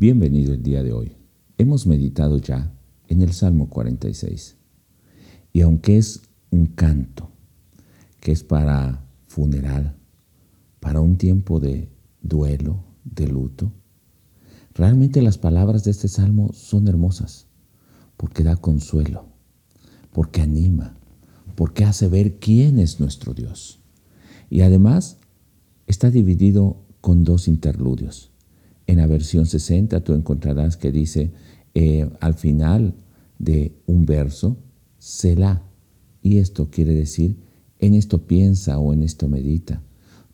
Bienvenido el día de hoy. Hemos meditado ya en el Salmo 46. Y aunque es un canto, que es para funeral, para un tiempo de duelo, de luto, realmente las palabras de este salmo son hermosas, porque da consuelo, porque anima, porque hace ver quién es nuestro Dios. Y además está dividido con dos interludios. En la versión 60 tú encontrarás que dice eh, al final de un verso, Selah. Y esto quiere decir, en esto piensa o en esto medita.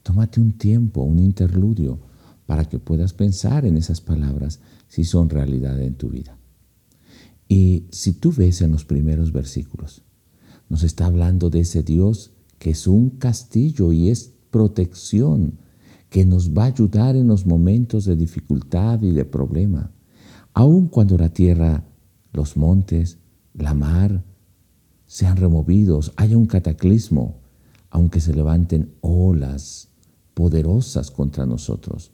Tómate un tiempo, un interludio, para que puedas pensar en esas palabras si son realidad en tu vida. Y si tú ves en los primeros versículos, nos está hablando de ese Dios que es un castillo y es protección que nos va a ayudar en los momentos de dificultad y de problema, aun cuando la tierra, los montes, la mar sean removidos, haya un cataclismo, aunque se levanten olas poderosas contra nosotros.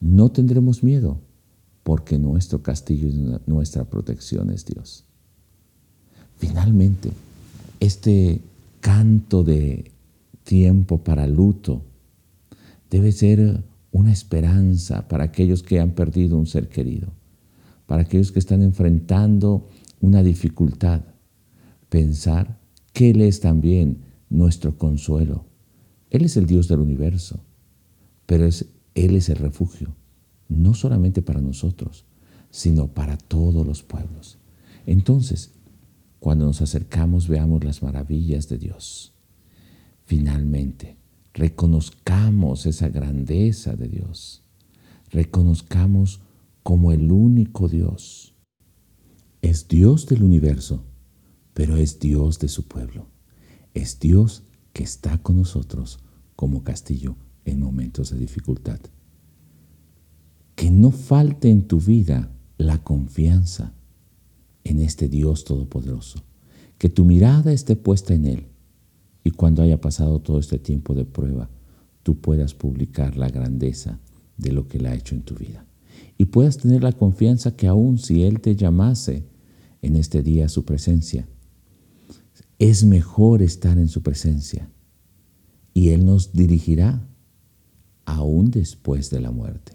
No tendremos miedo, porque nuestro castillo y nuestra protección es Dios. Finalmente, este canto de tiempo para luto, debe ser una esperanza para aquellos que han perdido un ser querido, para aquellos que están enfrentando una dificultad. Pensar que Él es también nuestro consuelo. Él es el Dios del universo, pero es, Él es el refugio, no solamente para nosotros, sino para todos los pueblos. Entonces, cuando nos acercamos, veamos las maravillas de Dios. Finalmente, reconozcamos esa grandeza de Dios, reconozcamos como el único Dios. Es Dios del universo, pero es Dios de su pueblo. Es Dios que está con nosotros como castillo en momentos de dificultad. Que no falte en tu vida la confianza en este Dios todopoderoso. Que tu mirada esté puesta en Él y cuando haya pasado todo este tiempo de prueba, tú puedas publicar la grandeza de lo que Él ha hecho en tu vida. Y puedas tener la confianza que aun si Él te llamase en este día a su presencia, es mejor estar en su presencia y Él nos dirigirá aún después de la muerte.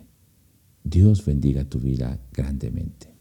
Dios bendiga tu vida grandemente.